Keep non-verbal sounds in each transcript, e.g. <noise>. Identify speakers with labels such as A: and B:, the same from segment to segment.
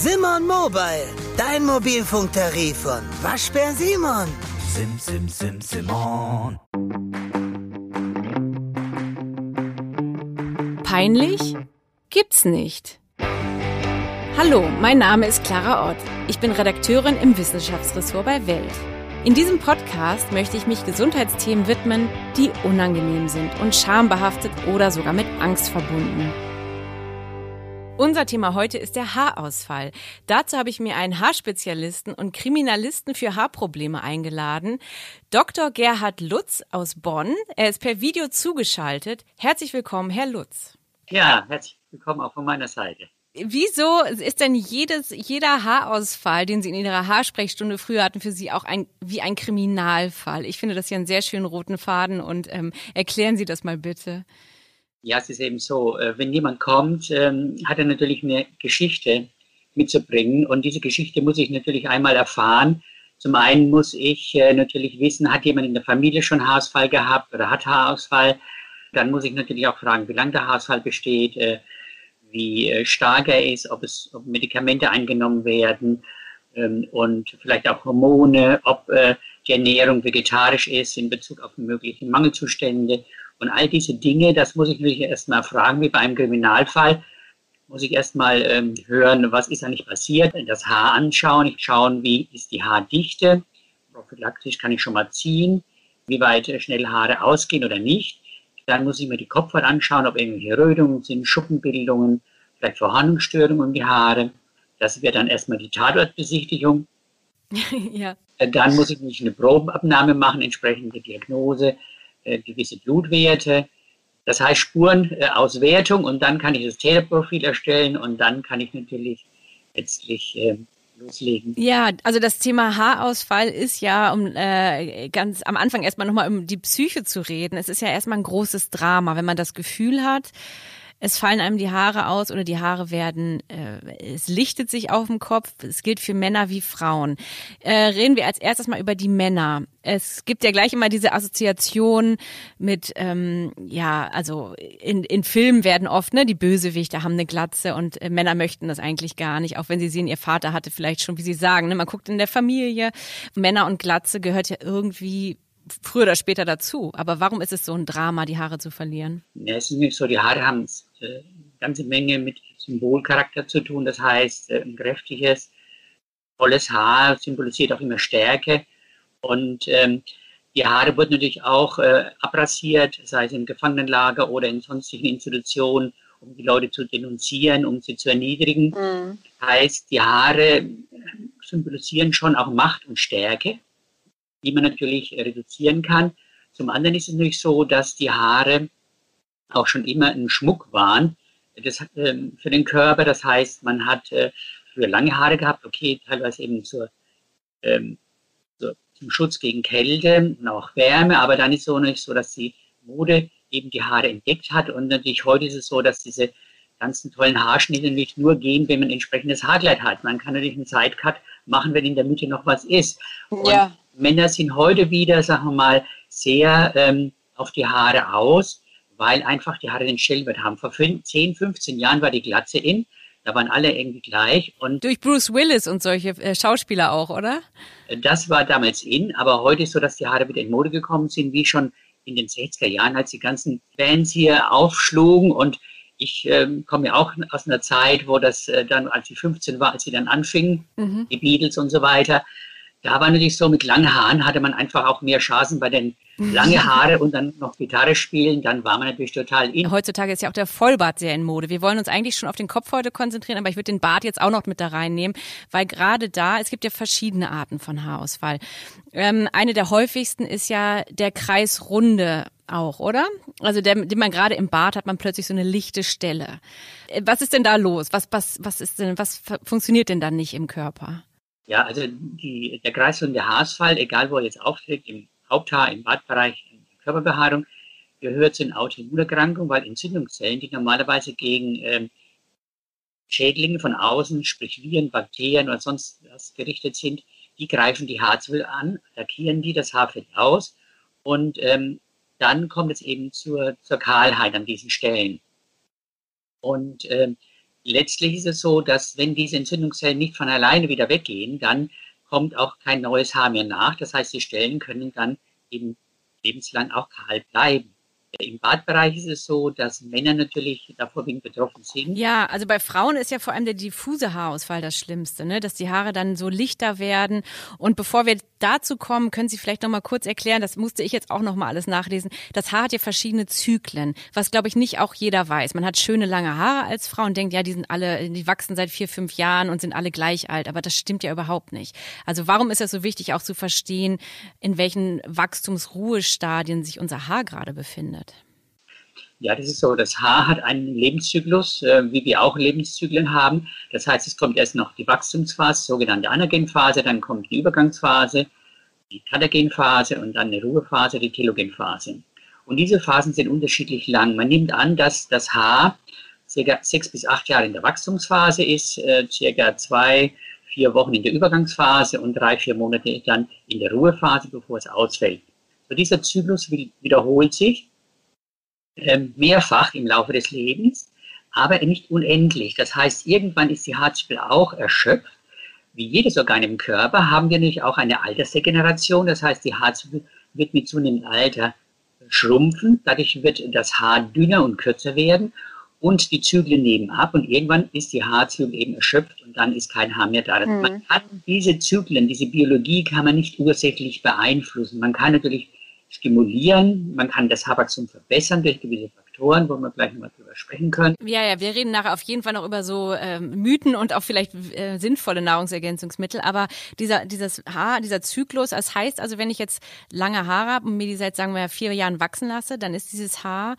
A: Simon Mobile, dein Mobilfunktarif von Waschbär Simon.
B: Sim, sim, sim, Simon.
C: Peinlich? Gibt's nicht. Hallo, mein Name ist Clara Ott. Ich bin Redakteurin im Wissenschaftsressort bei Welt. In diesem Podcast möchte ich mich Gesundheitsthemen widmen, die unangenehm sind und schambehaftet oder sogar mit Angst verbunden. Unser Thema heute ist der Haarausfall. Dazu habe ich mir einen Haarspezialisten und Kriminalisten für Haarprobleme eingeladen. Dr. Gerhard Lutz aus Bonn. Er ist per Video zugeschaltet. Herzlich willkommen, Herr Lutz.
D: Ja, herzlich willkommen auch von meiner Seite.
C: Wieso ist denn jedes, jeder Haarausfall, den Sie in Ihrer Haarsprechstunde früher hatten, für Sie auch ein, wie ein Kriminalfall? Ich finde das hier einen sehr schönen roten Faden und ähm, erklären Sie das mal bitte.
D: Ja, es ist eben so, äh, wenn jemand kommt, ähm, hat er natürlich eine Geschichte mitzubringen und diese Geschichte muss ich natürlich einmal erfahren. Zum einen muss ich äh, natürlich wissen, hat jemand in der Familie schon Haarausfall gehabt oder hat Haarausfall. Dann muss ich natürlich auch fragen, wie lange der Haarausfall besteht, äh, wie stark er ist, ob es ob Medikamente eingenommen werden ähm, und vielleicht auch Hormone, ob die Ernährung vegetarisch ist in Bezug auf mögliche Mangelzustände und all diese Dinge, das muss ich natürlich erstmal fragen, wie bei einem Kriminalfall, muss ich erstmal ähm, hören, was ist eigentlich passiert, das Haar anschauen, ich schauen, wie ist die Haardichte, prophylaktisch kann ich schon mal ziehen, wie weit äh, schnell Haare ausgehen oder nicht. Dann muss ich mir die Kopfhaut anschauen, ob irgendwelche Rötungen sind, Schuppenbildungen, vielleicht Verhornungsstörungen um die Haare. Das wäre dann erstmal die Tatortbesichtigung. <laughs> ja. Äh, dann muss ich nicht eine Probenabnahme machen, entsprechende Diagnose, äh, gewisse Blutwerte. Das heißt Spurenauswertung und dann kann ich das Täterprofil erstellen und dann kann ich natürlich letztlich äh, loslegen.
C: Ja, also das Thema Haarausfall ist ja, um äh, ganz am Anfang erstmal nochmal um die Psyche zu reden. Es ist ja erstmal ein großes Drama, wenn man das Gefühl hat, es fallen einem die Haare aus oder die Haare werden, äh, es lichtet sich auf dem Kopf. Es gilt für Männer wie Frauen. Äh, reden wir als erstes mal über die Männer. Es gibt ja gleich immer diese Assoziation mit, ähm, ja, also in, in Filmen werden oft, ne, die Bösewichte haben eine Glatze und äh, Männer möchten das eigentlich gar nicht, auch wenn sie sehen, ihr Vater hatte vielleicht schon, wie sie sagen, ne, man guckt in der Familie, Männer und Glatze gehört ja irgendwie früher oder später dazu. Aber warum ist es so ein Drama, die Haare zu verlieren?
D: Ja, es ist nicht so, die Haare haben eine äh, ganze Menge mit Symbolcharakter zu tun. Das heißt, äh, ein kräftiges, volles Haar symbolisiert auch immer Stärke. Und ähm, die Haare wurden natürlich auch äh, abrasiert, sei es im Gefangenenlager oder in sonstigen Institutionen, um die Leute zu denunzieren, um sie zu erniedrigen. Mhm. Heißt, die Haare symbolisieren schon auch Macht und Stärke die man natürlich reduzieren kann. Zum anderen ist es natürlich so, dass die Haare auch schon immer ein Schmuck waren das, ähm, für den Körper. Das heißt, man hat äh, früher lange Haare gehabt, okay, teilweise eben zur, ähm, so, zum Schutz gegen Kälte und auch Wärme, aber dann ist es so nicht so, dass die Mode eben die Haare entdeckt hat. Und natürlich heute ist es so, dass diese ganzen tollen Haarschnitte nicht nur gehen, wenn man entsprechendes Haarkleid hat. Man kann natürlich einen Sidecut machen, wenn in der Mitte noch was ist. Und Männer sind heute wieder, sagen wir mal, sehr ähm, auf die Haare aus, weil einfach die Haare den Stellenwert haben. Vor 10, 15 Jahren war die Glatze in, da waren alle irgendwie gleich. Und
C: Durch Bruce Willis und solche äh, Schauspieler auch, oder?
D: Das war damals in, aber heute ist so, dass die Haare wieder in Mode gekommen sind, wie schon in den 60er Jahren, als die ganzen Bands hier aufschlugen und ich ähm, komme ja auch aus einer Zeit, wo das äh, dann, als ich 15 war, als sie dann anfingen, mhm. die Beatles und so weiter, da war natürlich so, mit langen Haaren hatte man einfach auch mehr Chancen bei den lange Haare und dann noch Gitarre spielen, dann war man natürlich total in.
C: Heutzutage ist ja auch der Vollbart sehr in Mode. Wir wollen uns eigentlich schon auf den Kopf heute konzentrieren, aber ich würde den Bart jetzt auch noch mit da reinnehmen, weil gerade da, es gibt ja verschiedene Arten von Haarausfall. Ähm, eine der häufigsten ist ja der Kreisrunde auch, oder? Also der, den man gerade im Bart hat, man plötzlich so eine lichte Stelle. Äh, was ist denn da los? Was, was, was ist denn, was funktioniert denn dann nicht im Körper?
D: Ja, also die, der kreisrunde Haarausfall, egal wo er jetzt auftritt, im Haupthaar, im Bartbereich, in der Körperbehaarung, gehört zu einer Autoimmunerkrankung, weil Entzündungszellen, die normalerweise gegen ähm, Schädlinge von außen, sprich Viren, Bakterien oder sonst was gerichtet sind, die greifen die Haarzwiebel an, attackieren die, das Haar fällt aus und ähm, dann kommt es eben zur, zur Kahlheit an diesen Stellen. Und ähm, letztlich ist es so, dass wenn diese Entzündungszellen nicht von alleine wieder weggehen, dann kommt auch kein neues Haar mehr nach. Das heißt, die Stellen können dann eben lebenslang auch kahl bleiben. Im Badbereich ist es so, dass Männer natürlich davor betroffen sind.
C: Ja, also bei Frauen ist ja vor allem der diffuse Haarausfall das Schlimmste, ne? dass die Haare dann so lichter werden. Und bevor wir dazu kommen, können Sie vielleicht noch mal kurz erklären, das musste ich jetzt auch noch mal alles nachlesen. Das Haar hat ja verschiedene Zyklen, was glaube ich nicht auch jeder weiß. Man hat schöne lange Haare als Frau und denkt, ja, die sind alle, die wachsen seit vier, fünf Jahren und sind alle gleich alt. Aber das stimmt ja überhaupt nicht. Also warum ist das so wichtig, auch zu verstehen, in welchen Wachstumsruhestadien sich unser Haar gerade befindet?
D: Ja, das ist so. Das Haar hat einen Lebenszyklus, äh, wie wir auch Lebenszyklen haben. Das heißt, es kommt erst noch die Wachstumsphase, sogenannte Anagenphase, dann kommt die Übergangsphase, die Katagenphase und dann eine Ruhephase, die Telogenphase. Und diese Phasen sind unterschiedlich lang. Man nimmt an, dass das Haar circa sechs bis acht Jahre in der Wachstumsphase ist, äh, circa zwei, vier Wochen in der Übergangsphase und drei, vier Monate dann in der Ruhephase, bevor es ausfällt. So dieser Zyklus wiederholt sich mehrfach im Laufe des Lebens, aber nicht unendlich. Das heißt, irgendwann ist die Haarzelle auch erschöpft. Wie jedes Organ im Körper haben wir natürlich auch eine Altersdegeneration. Das heißt, die Haarzelle wird mit zunehmendem Alter schrumpfen. Dadurch wird das Haar dünner und kürzer werden und die Zyklen nehmen ab und irgendwann ist die Haarzelle eben erschöpft und dann ist kein Haar mehr da. Mhm. Man kann diese Zyklen, diese Biologie kann man nicht ursächlich beeinflussen. Man kann natürlich stimulieren. Man kann das Haarwachstum verbessern durch gewisse Faktoren, wo wir gleich nochmal drüber sprechen können.
C: Ja, ja, wir reden nachher auf jeden Fall noch über so ähm, Mythen und auch vielleicht äh, sinnvolle Nahrungsergänzungsmittel. Aber dieser, dieses Haar, dieser Zyklus, das heißt also, wenn ich jetzt lange Haare habe und mir die seit, sagen wir, vier Jahren wachsen lasse, dann ist dieses Haar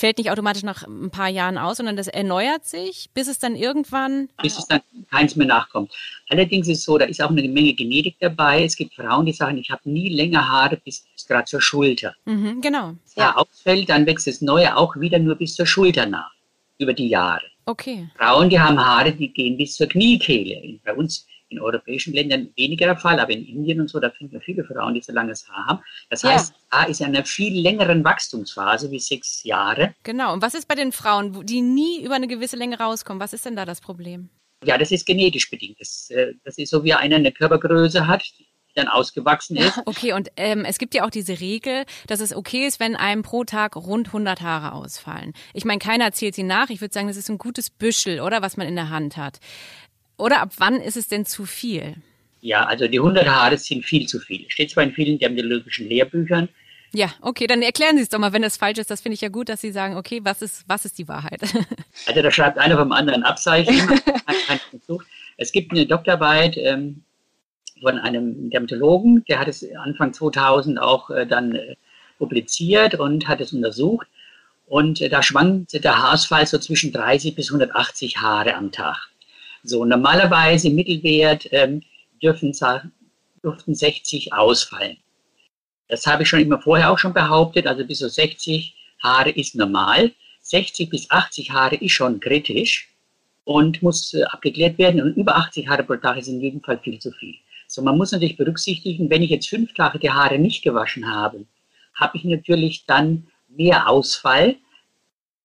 C: fällt nicht automatisch nach ein paar Jahren aus, sondern das erneuert sich, bis es dann irgendwann.
D: Bis es dann keins mehr nachkommt. Allerdings ist es so, da ist auch eine Menge Genetik dabei. Es gibt Frauen, die sagen, ich habe nie länger Haare bis gerade zur Schulter.
C: Mhm, genau.
D: Ja. ausfällt, dann wächst das Neue auch wieder nur bis zur Schulter nach, über die Jahre.
C: Okay.
D: Frauen, die haben Haare, die gehen bis zur Kniekehle. Bei uns in europäischen Ländern weniger der Fall, aber in Indien und so, da finden wir viele Frauen, die so langes Haar haben. Das ja. heißt, Haar ist in einer viel längeren Wachstumsphase wie sechs Jahre.
C: Genau. Und was ist bei den Frauen, die nie über eine gewisse Länge rauskommen? Was ist denn da das Problem?
D: Ja, das ist genetisch bedingt. Das, äh, das ist so, wie einer eine Körpergröße hat, die dann ausgewachsen ist. <laughs>
C: Okay, und ähm, es gibt ja auch diese Regel, dass es okay ist, wenn einem pro Tag rund 100 Haare ausfallen. Ich meine, keiner zählt sie nach. Ich würde sagen, das ist ein gutes Büschel, oder, was man in der Hand hat. Oder ab wann ist es denn zu viel?
D: Ja, also die 100 Haare sind viel zu viel. Steht zwar in vielen dermatologischen Lehrbüchern.
C: Ja, okay, dann erklären Sie es doch mal, wenn das falsch ist. Das finde ich ja gut, dass Sie sagen, okay, was ist, was ist die Wahrheit? <laughs>
D: Also da schreibt einer vom anderen Abzeichen. <laughs> es gibt eine Doktorarbeit ähm, von einem Dermatologen, der hat es Anfang 2000 auch äh, dann äh, publiziert und hat es untersucht. Und äh, da schwankte der Haarausfall so zwischen 30 bis 180 Haare am Tag. So, normalerweise im Mittelwert ähm, dürfen, dürften 60 ausfallen. Das habe ich schon immer vorher auch schon behauptet, also bis zu 60 Haare ist normal. 60 bis 80 Haare ist schon kritisch und muss äh, abgeklärt werden. Und über 80 Haare pro Tag ist in jedem Fall viel zu viel. So, man muss natürlich berücksichtigen, wenn ich jetzt fünf Tage die Haare nicht gewaschen habe, habe ich natürlich dann mehr Ausfall,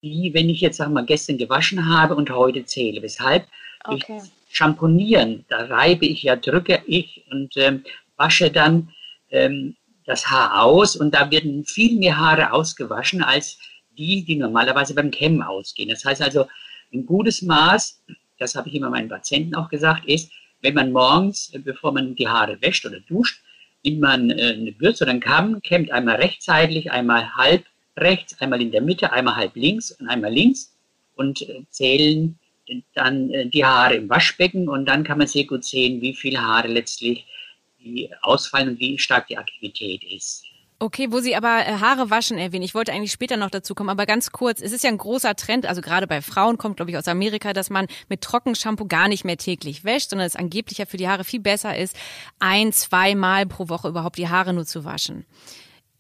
D: wie wenn ich jetzt, sagen wir mal, gestern gewaschen habe und heute zähle. Weshalb? Okay. Schamponieren, da reibe ich ja, drücke ich und ähm, wasche dann ähm, das Haar aus und da werden viel mehr Haare ausgewaschen als die, die normalerweise beim Kämmen ausgehen. Das heißt also, ein gutes Maß, das habe ich immer meinen Patienten auch gesagt, ist, wenn man morgens, äh, bevor man die Haare wäscht oder duscht, nimmt man äh, eine Bürste oder einen Kamm, kämmt einmal rechtsseitig, einmal halb rechts, einmal in der Mitte, einmal halb links und einmal links und äh, zählen dann äh, die Haare im Waschbecken und dann kann man sehr gut sehen, wie viele Haare letztlich ausfallen und wie stark die Aktivität ist.
C: Okay, wo Sie aber äh, Haare waschen erwähnen, ich wollte eigentlich später noch dazu kommen, aber ganz kurz, es ist ja ein großer Trend, also gerade bei Frauen kommt, glaube ich, aus Amerika, dass man mit Trockenshampoo gar nicht mehr täglich wäscht, sondern es angeblich ja für die Haare viel besser ist, ein, zweimal pro Woche überhaupt die Haare nur zu waschen.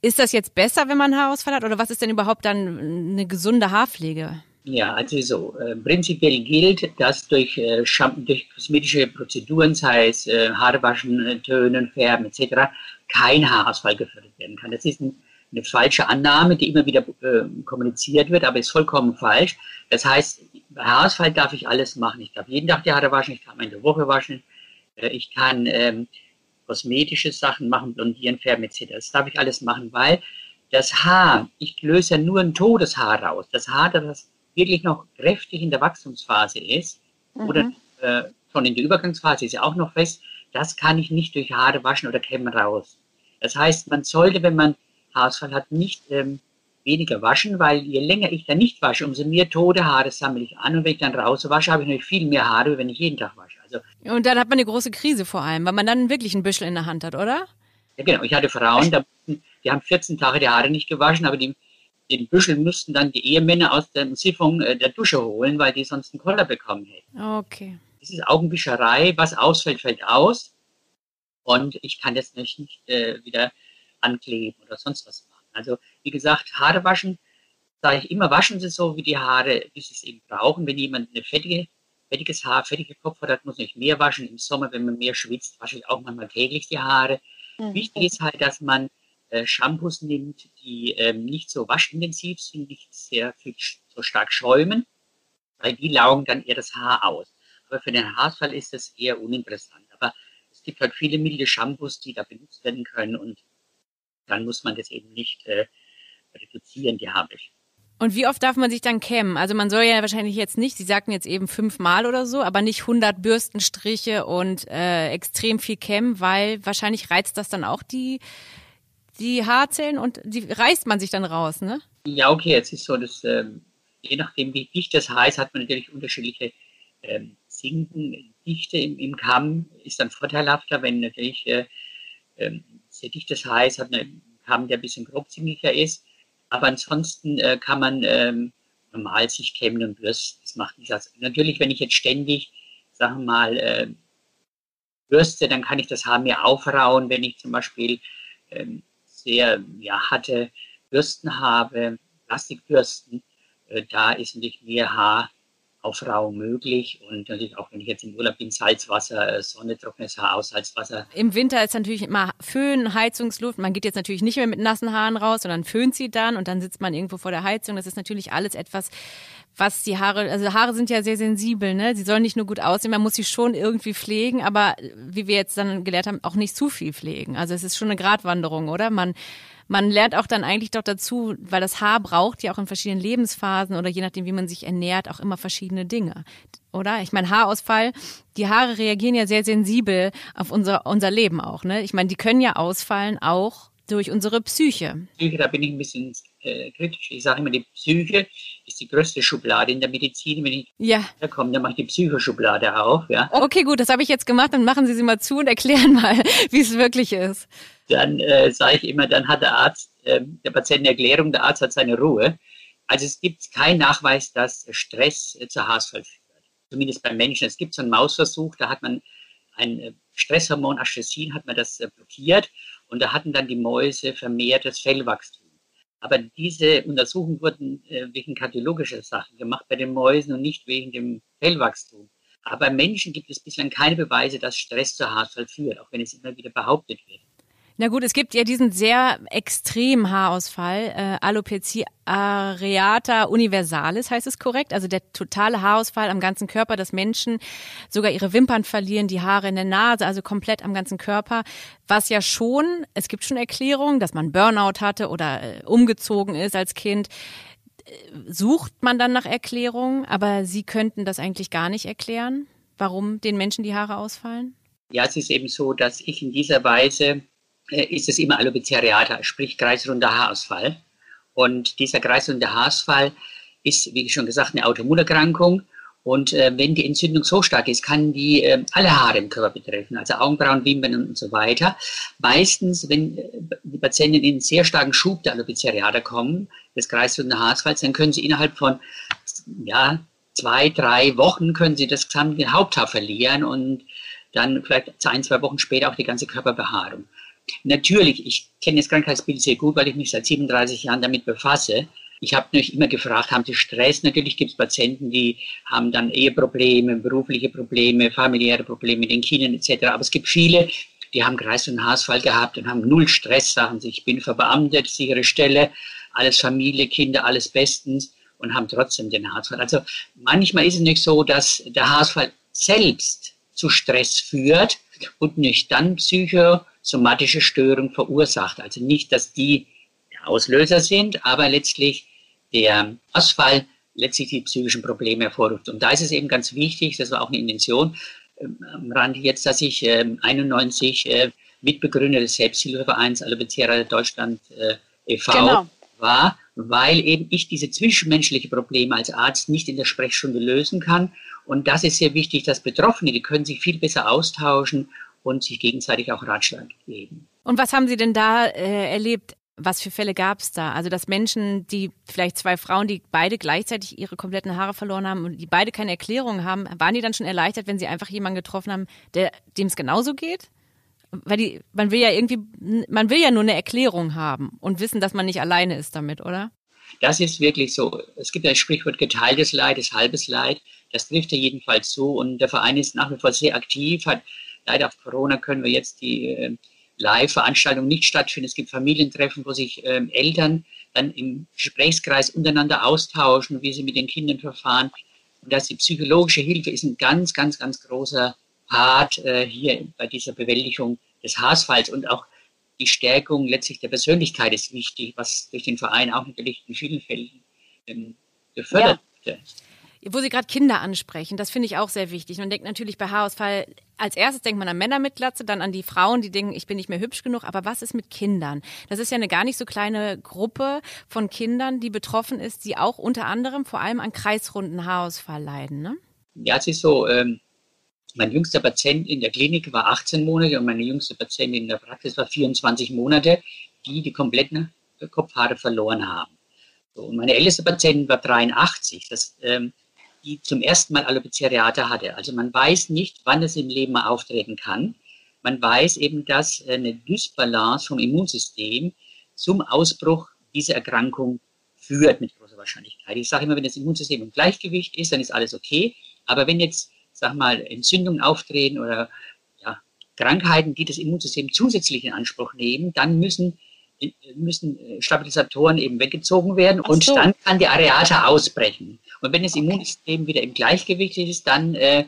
C: Ist das jetzt besser, wenn man Haarausfall hat oder was ist denn überhaupt dann eine gesunde Haarpflege?
D: Ja, also so. Äh, prinzipiell gilt, dass durch, äh, durch kosmetische Prozeduren, sei es äh, Haare waschen, äh, Tönen, Färben etc., kein Haarausfall gefördert werden kann. Das ist ein eine falsche Annahme, die immer wieder äh, kommuniziert wird, aber ist vollkommen falsch. Das heißt, bei Haarausfall darf ich alles machen. Ich darf jeden Tag die Haare waschen, ich kann meine Woche waschen, äh, ich kann ähm, kosmetische Sachen machen, blondieren, färben etc. Das darf ich alles machen, weil das Haar, ich löse ja nur ein Todeshaar raus. Das Haar, das wirklich noch kräftig in der Wachstumsphase ist mhm. oder äh, schon in der Übergangsphase ist ja auch noch fest, das kann ich nicht durch Haare waschen oder kämmen raus. Das heißt, man sollte, wenn man Haarausfall hat, nicht ähm, weniger waschen, weil je länger ich dann nicht wasche, umso mehr tote Haare sammle ich an. Und wenn ich dann raus wasche, habe ich natürlich viel mehr Haare, wenn ich jeden Tag wasche. Also,
C: und dann hat man eine große Krise vor allem, weil man dann wirklich ein Büschel in der Hand hat, oder?
D: Ja, genau. Ich hatte Frauen, die haben 14 Tage die Haare nicht gewaschen, aber die, den Büschel müssten dann die Ehemänner aus der Siphon äh, der Dusche holen, weil die sonst einen Koller bekommen hätten.
C: Okay.
D: Das ist Augenwischerei. Was ausfällt, fällt aus. Und ich kann das nicht, nicht äh, wieder ankleben oder sonst was machen. Also wie gesagt, Haare waschen, sage ich immer, waschen Sie so wie die Haare, wie Sie es eben brauchen. Wenn jemand eine fettige, fettiges Haar, fettige Kopf hat, muss nicht mehr waschen. Im Sommer, wenn man mehr schwitzt, wasche ich auch manchmal täglich die Haare. Mhm. Wichtig ist halt, dass man äh, Shampoos nimmt, die ähm, nicht so waschintensiv sind, nicht sehr viel, so stark schäumen, weil die laugen dann eher das Haar aus. Aber für den Haarausfall ist das eher uninteressant. Aber es gibt halt viele milde Shampoos, die da benutzt werden können und dann muss man das eben nicht äh, reduzieren, die habe ich.
C: Und wie oft darf man sich dann kämmen? Also man soll ja wahrscheinlich jetzt nicht, Sie sagten jetzt eben fünfmal oder so, aber nicht 100 Bürstenstriche und äh, extrem viel kämmen, weil wahrscheinlich reizt das dann auch die, die Haarzellen und die reißt man sich dann raus, ne?
D: Ja, okay, jetzt ist so, dass ähm, je nachdem, wie dicht das Haar ist, hat man natürlich unterschiedliche ähm, Zinkendichte im, im Kamm, ist dann vorteilhafter, wenn natürlich äh, ähm, sehr dichtes Haar ist, hat einen Kamm, der ein bisschen grobzingiger ist. Aber ansonsten äh, kann man ähm, normal sich kämmen und bürsten. Das macht nichts. Also natürlich, wenn ich jetzt ständig, sagen wir mal, äh, bürste, dann kann ich das Haar mehr aufrauen. Wenn ich zum Beispiel ähm, sehr ja, harte Bürsten habe, Plastikbürsten, äh, da ist natürlich mehr Haar Aufrauung möglich und natürlich auch wenn ich jetzt im Urlaub bin, Salzwasser, äh, Sonne, trockenes Haar aus, Salzwasser.
C: Im Winter ist natürlich immer Föhn, Heizungsluft. Man geht jetzt natürlich nicht mehr mit nassen Haaren raus, sondern föhnt sie dann und dann sitzt man irgendwo vor der Heizung. Das ist natürlich alles etwas, was die Haare, also Haare sind ja sehr sensibel, ne? Sie sollen nicht nur gut aussehen, man muss sie schon irgendwie pflegen, aber wie wir jetzt dann gelernt haben, auch nicht zu viel pflegen. Also es ist schon eine Gratwanderung, oder? Man man lernt auch dann eigentlich doch dazu, weil das Haar braucht ja auch in verschiedenen Lebensphasen oder je nachdem, wie man sich ernährt, auch immer verschiedene Dinge. Oder? Ich meine, Haarausfall, die Haare reagieren ja sehr sensibel auf unser, unser Leben auch. Ne? Ich meine, die können ja ausfallen auch durch unsere Psyche.
D: Psyche, da bin ich ein bisschen äh, kritisch. Ich sage immer, die Psyche ist die größte Schublade in der Medizin. Wenn ich
C: ja.
D: da komme, dann mache ich die Psychoschublade auf. Ja.
C: Okay, gut, das habe ich jetzt gemacht. Dann machen Sie sie mal zu und erklären <laughs> mal, wie es wirklich ist.
D: Dann äh, sage ich immer, dann hat der Arzt, äh, der Patient eine Erklärung, der Arzt hat seine Ruhe. Also es gibt keinen Nachweis, dass Stress äh, zu Haarausfall führt. Zumindest beim Menschen. Es gibt so einen Mausversuch, da hat man ein äh, Stresshormon Astresin, hat man das blockiert und da hatten dann die Mäuse vermehrtes Fellwachstum. Aber diese Untersuchungen wurden äh, wegen kardiologischer Sachen gemacht bei den Mäusen und nicht wegen dem Fellwachstum. Aber bei Menschen gibt es bislang keine Beweise, dass Stress zu Haarausfall führt, auch wenn es immer wieder behauptet wird.
C: Na gut, es gibt ja diesen sehr extremen Haarausfall, äh, Alopecia areata universalis heißt es korrekt, also der totale Haarausfall am ganzen Körper, dass Menschen sogar ihre Wimpern verlieren, die Haare in der Nase, also komplett am ganzen Körper, was ja schon, es gibt schon Erklärungen, dass man Burnout hatte oder äh, umgezogen ist als Kind. Äh, sucht man dann nach Erklärungen, aber Sie könnten das eigentlich gar nicht erklären, warum den Menschen die Haare ausfallen?
D: Ja, es ist eben so, dass ich in dieser Weise ist es immer Alopecia sprich kreisrunder Haarausfall. Und dieser kreisrunde Haarausfall ist, wie schon gesagt, eine Autoimmunerkrankung. Und äh, wenn die Entzündung so stark ist, kann die äh, alle Haare im Körper betreffen, also Augenbrauen, Wimpern und so weiter. Meistens, wenn äh, die Patienten in einen sehr starken Schub der Alopecia kommen, des kreisrunden Haarausfalls, dann können sie innerhalb von ja, zwei, drei Wochen können sie das gesamte Haupthaar verlieren und dann vielleicht ein, zwei Wochen später auch die ganze Körperbehaarung. Natürlich, ich kenne das Krankheitsbild sehr gut, weil ich mich seit 37 Jahren damit befasse. Ich habe mich immer gefragt, haben Sie Stress? Natürlich gibt es Patienten, die haben dann Eheprobleme, berufliche Probleme, familiäre Probleme mit den Kindern etc. Aber es gibt viele, die haben Kreis- und Haarausfall gehabt und haben null Stress, sagen sie, ich bin verbeamtet, sichere Stelle, alles Familie, Kinder, alles bestens und haben trotzdem den Haarausfall. Also manchmal ist es nicht so, dass der Haarausfall selbst zu Stress führt und nicht dann psychosomatische Störungen verursacht. Also nicht, dass die der Auslöser sind, aber letztlich der Ausfall letztlich die psychischen Probleme hervorruft. Und da ist es eben ganz wichtig, das war auch eine Intention ähm, am Rande jetzt, dass ich ähm, 91 äh, Mitbegründer des Selbsthilfevereins Alopecia Deutschland äh, e.V. Genau. war, weil eben ich diese zwischenmenschlichen Probleme als Arzt nicht in der Sprechstunde lösen kann. Und das ist sehr wichtig, dass Betroffene, die können sich viel besser austauschen und sich gegenseitig auch Ratschlag geben.
C: Und was haben Sie denn da äh, erlebt? Was für Fälle gab es da? Also, dass Menschen, die vielleicht zwei Frauen, die beide gleichzeitig ihre kompletten Haare verloren haben und die beide keine Erklärung haben, waren die dann schon erleichtert, wenn sie einfach jemanden getroffen haben, der, dem es genauso geht? Weil die, man will ja irgendwie, man will ja nur eine Erklärung haben und wissen, dass man nicht alleine ist damit, oder?
D: Das ist wirklich so. Es gibt das Sprichwort geteiltes Leid ist halbes Leid. Das trifft ja jedenfalls zu. Und der Verein ist nach wie vor sehr aktiv. Hat, leider auf Corona können wir jetzt die äh, Live-Veranstaltungen nicht stattfinden. Es gibt Familientreffen, wo sich ähm, Eltern dann im Gesprächskreis untereinander austauschen, wie sie mit den Kindern verfahren. Und dass die psychologische Hilfe ist ein ganz, ganz, ganz großer Part äh, hier bei dieser Bewältigung des Haarausfalls und auch die Stärkung letztlich der Persönlichkeit ist wichtig, was durch den Verein auch natürlich in vielen Fällen ähm, gefördert ja. wird.
C: Wo Sie gerade Kinder ansprechen, das finde ich auch sehr wichtig. Man denkt natürlich bei Haarausfall, als erstes denkt man an Männer mit Glatze, dann an die Frauen, die denken, ich bin nicht mehr hübsch genug. Aber was ist mit Kindern? Das ist ja eine gar nicht so kleine Gruppe von Kindern, die betroffen ist, die auch unter anderem vor allem an kreisrunden Haarausfall leiden. Ne?
D: Ja, es ist so, ähm, mein jüngster Patient in der Klinik war 18 Monate und meine jüngste Patientin in der Praxis war 24 Monate, die die kompletten Kopfhaare verloren haben. So, und meine älteste Patientin war 83. Das ähm, die zum ersten Mal Alopecia hatte. Also man weiß nicht, wann es im Leben mal auftreten kann. Man weiß eben, dass eine Dysbalance vom Immunsystem zum Ausbruch dieser Erkrankung führt mit großer Wahrscheinlichkeit. Ich sage immer, wenn das Immunsystem im Gleichgewicht ist, dann ist alles okay. Aber wenn jetzt, sag mal, Entzündungen auftreten oder ja, Krankheiten, die das Immunsystem zusätzlich in Anspruch nehmen, dann müssen müssen Stabilisatoren eben weggezogen werden so. und dann kann die Areata ausbrechen. Und wenn das Immunsystem wieder im Gleichgewicht ist, dann äh,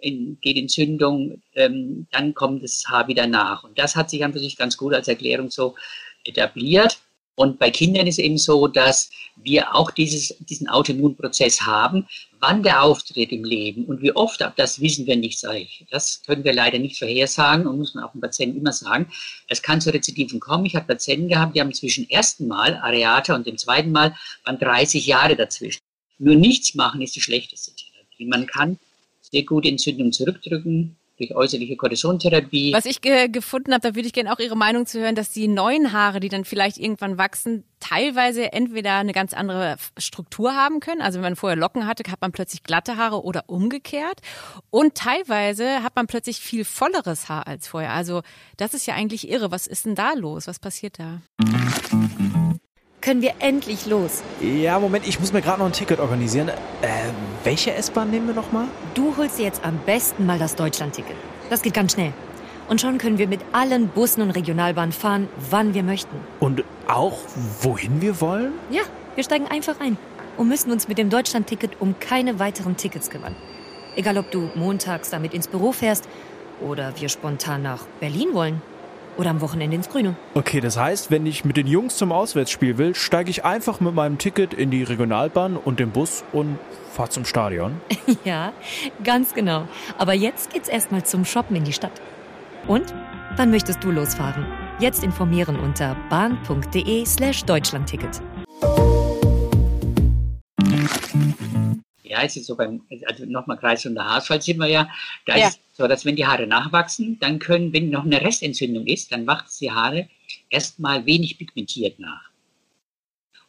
D: in, geht Entzündung, ähm, dann kommt das Haar wieder nach. Und das hat sich an sich ganz gut als Erklärung so etabliert. Und bei Kindern ist eben so, dass wir auch dieses, diesen Autoimmunprozess haben. Wann der auftritt im Leben und wie oft, das wissen wir nicht, sage ich. Das können wir leider nicht vorhersagen und muss man auch dem Patienten immer sagen. Es kann zu Rezidiven kommen. Ich habe Patienten gehabt, die haben zwischen ersten Mal Areata und dem zweiten Mal waren 30 Jahre dazwischen. Nur nichts machen ist die schlechteste Therapie. Man kann sehr gut Entzündungen zurückdrücken, durch äußerliche Kortisontherapie.
C: Was ich ge gefunden habe, da würde ich gerne auch Ihre Meinung zu hören, dass die neuen Haare, die dann vielleicht irgendwann wachsen, teilweise entweder eine ganz andere Struktur haben können. Also wenn man vorher Locken hatte, hat man plötzlich glatte Haare oder umgekehrt. Und teilweise hat man plötzlich viel volleres Haar als vorher. Also das ist ja eigentlich irre. Was ist denn da los? Was passiert da?
E: können wir endlich los.
F: Ja, Moment, ich muss mir gerade noch ein Ticket organisieren. Äh, welche S-Bahn nehmen wir nochmal?
E: Du holst dir jetzt am besten mal das Deutschland-Ticket. Das geht ganz schnell. Und schon können wir mit allen Bussen und Regionalbahnen fahren, wann wir möchten.
F: Und auch wohin wir wollen?
E: Ja, wir steigen einfach ein und müssen uns mit dem Deutschland-Ticket um keine weiteren Tickets kümmern. Egal, ob du montags damit ins Büro fährst oder wir spontan nach Berlin wollen. Oder am Wochenende ins Grüne.
F: Okay, das heißt, wenn ich mit den Jungs zum Auswärtsspiel will, steige ich einfach mit meinem Ticket in die Regionalbahn und den Bus und fahre zum Stadion. <laughs>
E: ja, ganz genau. Aber jetzt geht's erstmal zum Shoppen in die Stadt. Und? Wann möchtest du losfahren? Jetzt informieren unter bahn.de slash Deutschlandticket.
D: Ja, es ist so beim, also nochmal Kreis und der Haarausfall sind wir ja, da ja. ist so, dass wenn die Haare nachwachsen, dann können, wenn noch eine Restentzündung ist, dann wachsen die Haare erstmal wenig pigmentiert nach.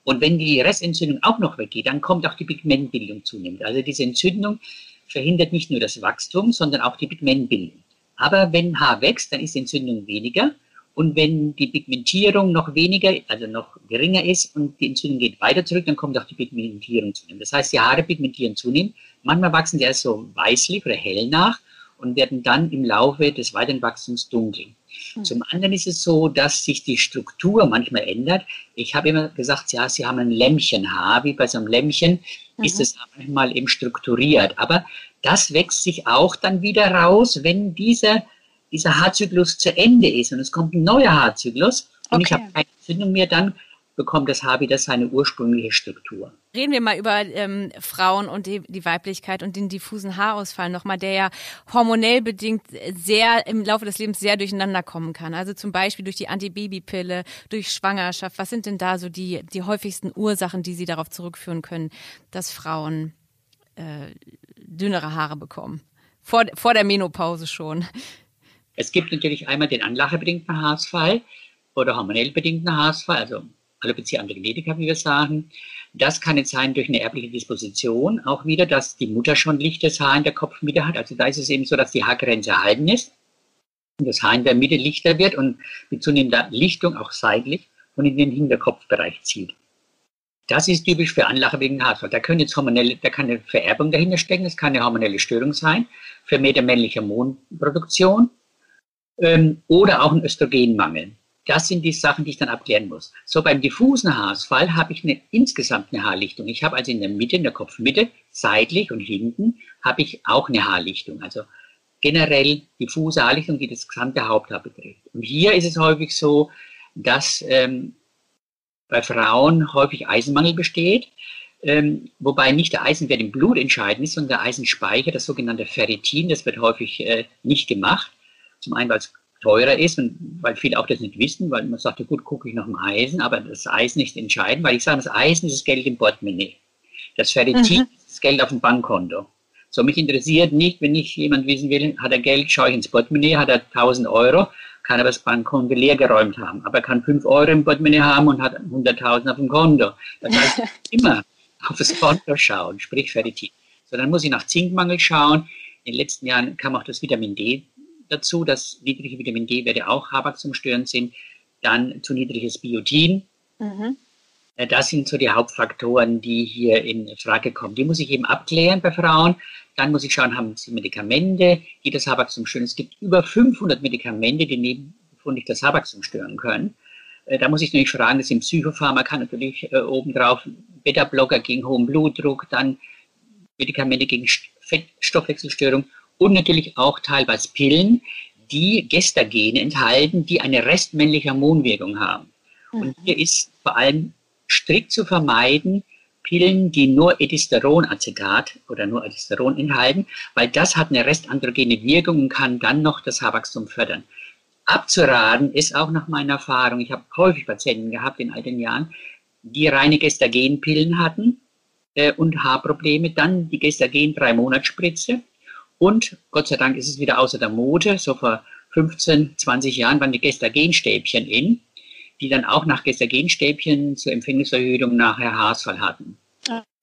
D: Und wenn die Restentzündung auch noch weggeht, dann kommt auch die Pigmentbildung zunehmend. Also diese Entzündung verhindert nicht nur das Wachstum, sondern auch die Pigmentbildung. Aber wenn Haar wächst, dann ist die Entzündung weniger und wenn die Pigmentierung noch weniger, also noch geringer ist und die Entzündung geht weiter zurück, dann kommt auch die Pigmentierung zunehmend. Das heißt, die Haare pigmentieren zunehmend. Manchmal wachsen die erst so weißlich oder hell nach und werden dann im Laufe des weiteren Wachstums dunkel. Mhm. Zum anderen ist es so, dass sich die Struktur manchmal ändert. Ich habe immer gesagt, ja, Sie haben ein Lämmchenhaar, wie bei so einem Lämmchen mhm. ist es manchmal eben strukturiert. Aber das wächst sich auch dann wieder raus, wenn dieser, dieser Haarzyklus zu Ende ist und es kommt ein neuer Haarzyklus und okay. ich habe keine Entzündung mehr, dann bekommt das Haar wieder seine ursprüngliche Struktur.
C: Reden wir mal über ähm, Frauen und die, die, Weiblichkeit und den diffusen Haarausfall nochmal, der ja hormonell bedingt sehr im Laufe des Lebens sehr durcheinander kommen kann. Also zum Beispiel durch die Antibabypille, durch Schwangerschaft. Was sind denn da so die, die häufigsten Ursachen, die Sie darauf zurückführen können, dass Frauen äh, dünnere Haare bekommen? Vor, vor der Menopause schon.
D: Es gibt natürlich einmal den anlachebedingten Haarausfall oder hormonell bedingten Haarausfall, also Alopecia androgenetica, wie wir sagen. Das kann jetzt sein durch eine erbliche Disposition auch wieder, dass die Mutter schon lichtes Haar in der Kopfmitte hat. Also da ist es eben so, dass die Haargrenze erhalten ist und das Haar in der Mitte lichter wird und mit zunehmender Lichtung auch seitlich und in den Hinterkopfbereich zieht. Das ist typisch für Anlache wegen Haarfall. Da, können jetzt hormonelle, da kann eine Vererbung dahinter stecken, es kann eine hormonelle Störung sein, vermehrte männliche Hormonproduktion ähm, oder auch ein Östrogenmangel. Das sind die Sachen, die ich dann abklären muss. So beim diffusen Haarausfall habe ich eine, insgesamt eine Haarlichtung. Ich habe also in der Mitte, in der Kopfmitte, seitlich und hinten, habe ich auch eine Haarlichtung. Also generell diffuse Haarlichtung, die das gesamte Haupthaar betrifft. Und hier ist es häufig so, dass ähm, bei Frauen häufig Eisenmangel besteht, ähm, wobei nicht der Eisenwert im Blut entscheidend ist, sondern der Eisenspeicher, das sogenannte Ferritin, das wird häufig äh, nicht gemacht. Zum einen, weil es teurer ist und weil viele auch das nicht wissen, weil man sagt, ja gut, gucke ich nach dem Eisen, aber das Eisen ist entscheidend, weil ich sage, das Eisen ist das Geld im Portemonnaie. Das Ferritin mhm. ist das Geld auf dem Bankkonto. So, mich interessiert nicht, wenn ich jemand wissen will, hat er Geld, schaue ich ins Portemonnaie, hat er 1000 Euro, kann aber das Bankkonto leer geräumt haben. Aber er kann 5 Euro im Portemonnaie haben und hat 100.000 auf dem Konto. Das heißt, <laughs> immer auf das Konto schauen, sprich Ferritin. So, dann muss ich nach Zinkmangel schauen. In den letzten Jahren kam auch das Vitamin D dazu, dass niedrige Vitamin D-Werte auch haarwachstumsstörend sind. Dann zu niedriges Biotin. Mhm. Äh, das sind so die Hauptfaktoren, die hier in Frage kommen. Die muss ich eben abklären bei Frauen. Dann muss ich schauen, haben sie Medikamente, die das Haarwachstum stören. Es gibt über 500 Medikamente, die nebenfundig das Haarwachstum stören können. Äh, da muss ich natürlich fragen, das sind Psychopharmaka natürlich äh, obendrauf, Beta-Blocker gegen hohen Blutdruck, dann Medikamente gegen Stoffwechselstörung und natürlich auch teilweise Pillen, die Gestagene enthalten, die eine restmännliche Hormonwirkung haben. Mhm. Und hier ist vor allem strikt zu vermeiden, Pillen, die nur Edisteronacetat oder nur Edisteron enthalten, weil das hat eine restandrogene Wirkung und kann dann noch das Haarwachstum fördern. Abzuraten ist auch nach meiner Erfahrung, ich habe häufig Patienten gehabt in all den Jahren, die reine Gestagenpillen hatten äh, und Haarprobleme, dann die Gestagen drei Monatsspritze und Gott sei Dank ist es wieder außer der Mode. So vor 15, 20 Jahren waren die Gestagenstäbchen in, die dann auch nach Gestagenstäbchen zur Empfängniserhöhung nachher Haarausfall hatten.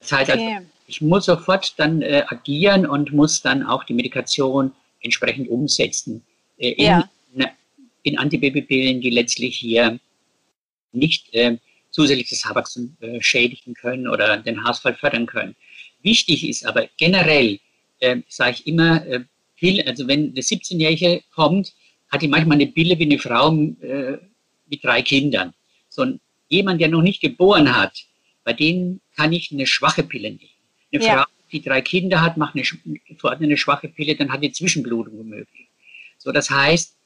D: Das heißt also, ich muss sofort dann äh, agieren und muss dann auch die Medikation entsprechend umsetzen. Äh, in, ja. in Antibabypillen, die letztlich hier nicht äh, zusätzliches Haarwachstum äh, schädigen können oder den Haarausfall fördern können. Wichtig ist aber generell, äh, sage ich immer, äh, Pille, also wenn eine 17-Jährige kommt, hat die manchmal eine Pille wie eine Frau äh, mit drei Kindern. So jemand, der noch nicht geboren hat, bei denen kann ich eine schwache Pille nehmen. Eine ja. Frau, die drei Kinder hat, macht eine, verordnet eine schwache Pille, dann hat die Zwischenblutung womöglich. So, das heißt,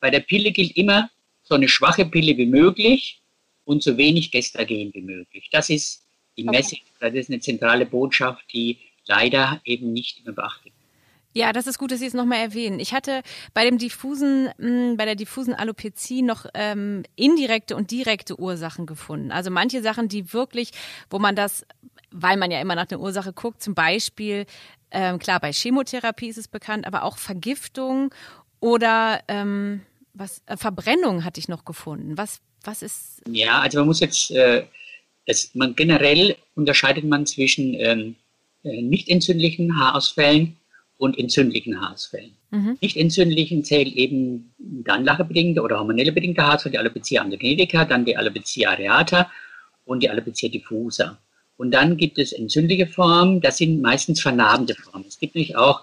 D: bei der Pille gilt immer so eine schwache Pille wie möglich und so wenig Gestagen wie möglich. Das ist die okay. Message, das ist eine zentrale Botschaft, die leider eben nicht immer beachtet.
C: Ja, das ist gut, dass Sie es nochmal erwähnen. Ich hatte bei dem diffusen, hm, bei der diffusen Alopezie noch ähm, indirekte und direkte Ursachen gefunden. Also manche Sachen, die wirklich, wo man das, weil man ja immer nach der Ursache guckt, zum Beispiel, ähm, klar, bei Chemotherapie ist es bekannt, aber auch Vergiftung oder ähm, was äh, Verbrennung hatte ich noch gefunden. Was, was ist?
D: Ja, also man muss jetzt, äh, es, man generell unterscheidet man zwischen ähm, äh, nicht entzündlichen Haarausfällen und entzündlichen Haarausfällen. Mhm. Nicht entzündlichen zählt eben Anlagebedingte oder hormonelle bedingte Haarausfälle, die Alopecia androgenetica, dann die Alopecia areata und die Alopecia diffusa. Und dann gibt es entzündliche Formen, das sind meistens vernarbende Formen. Es gibt nämlich auch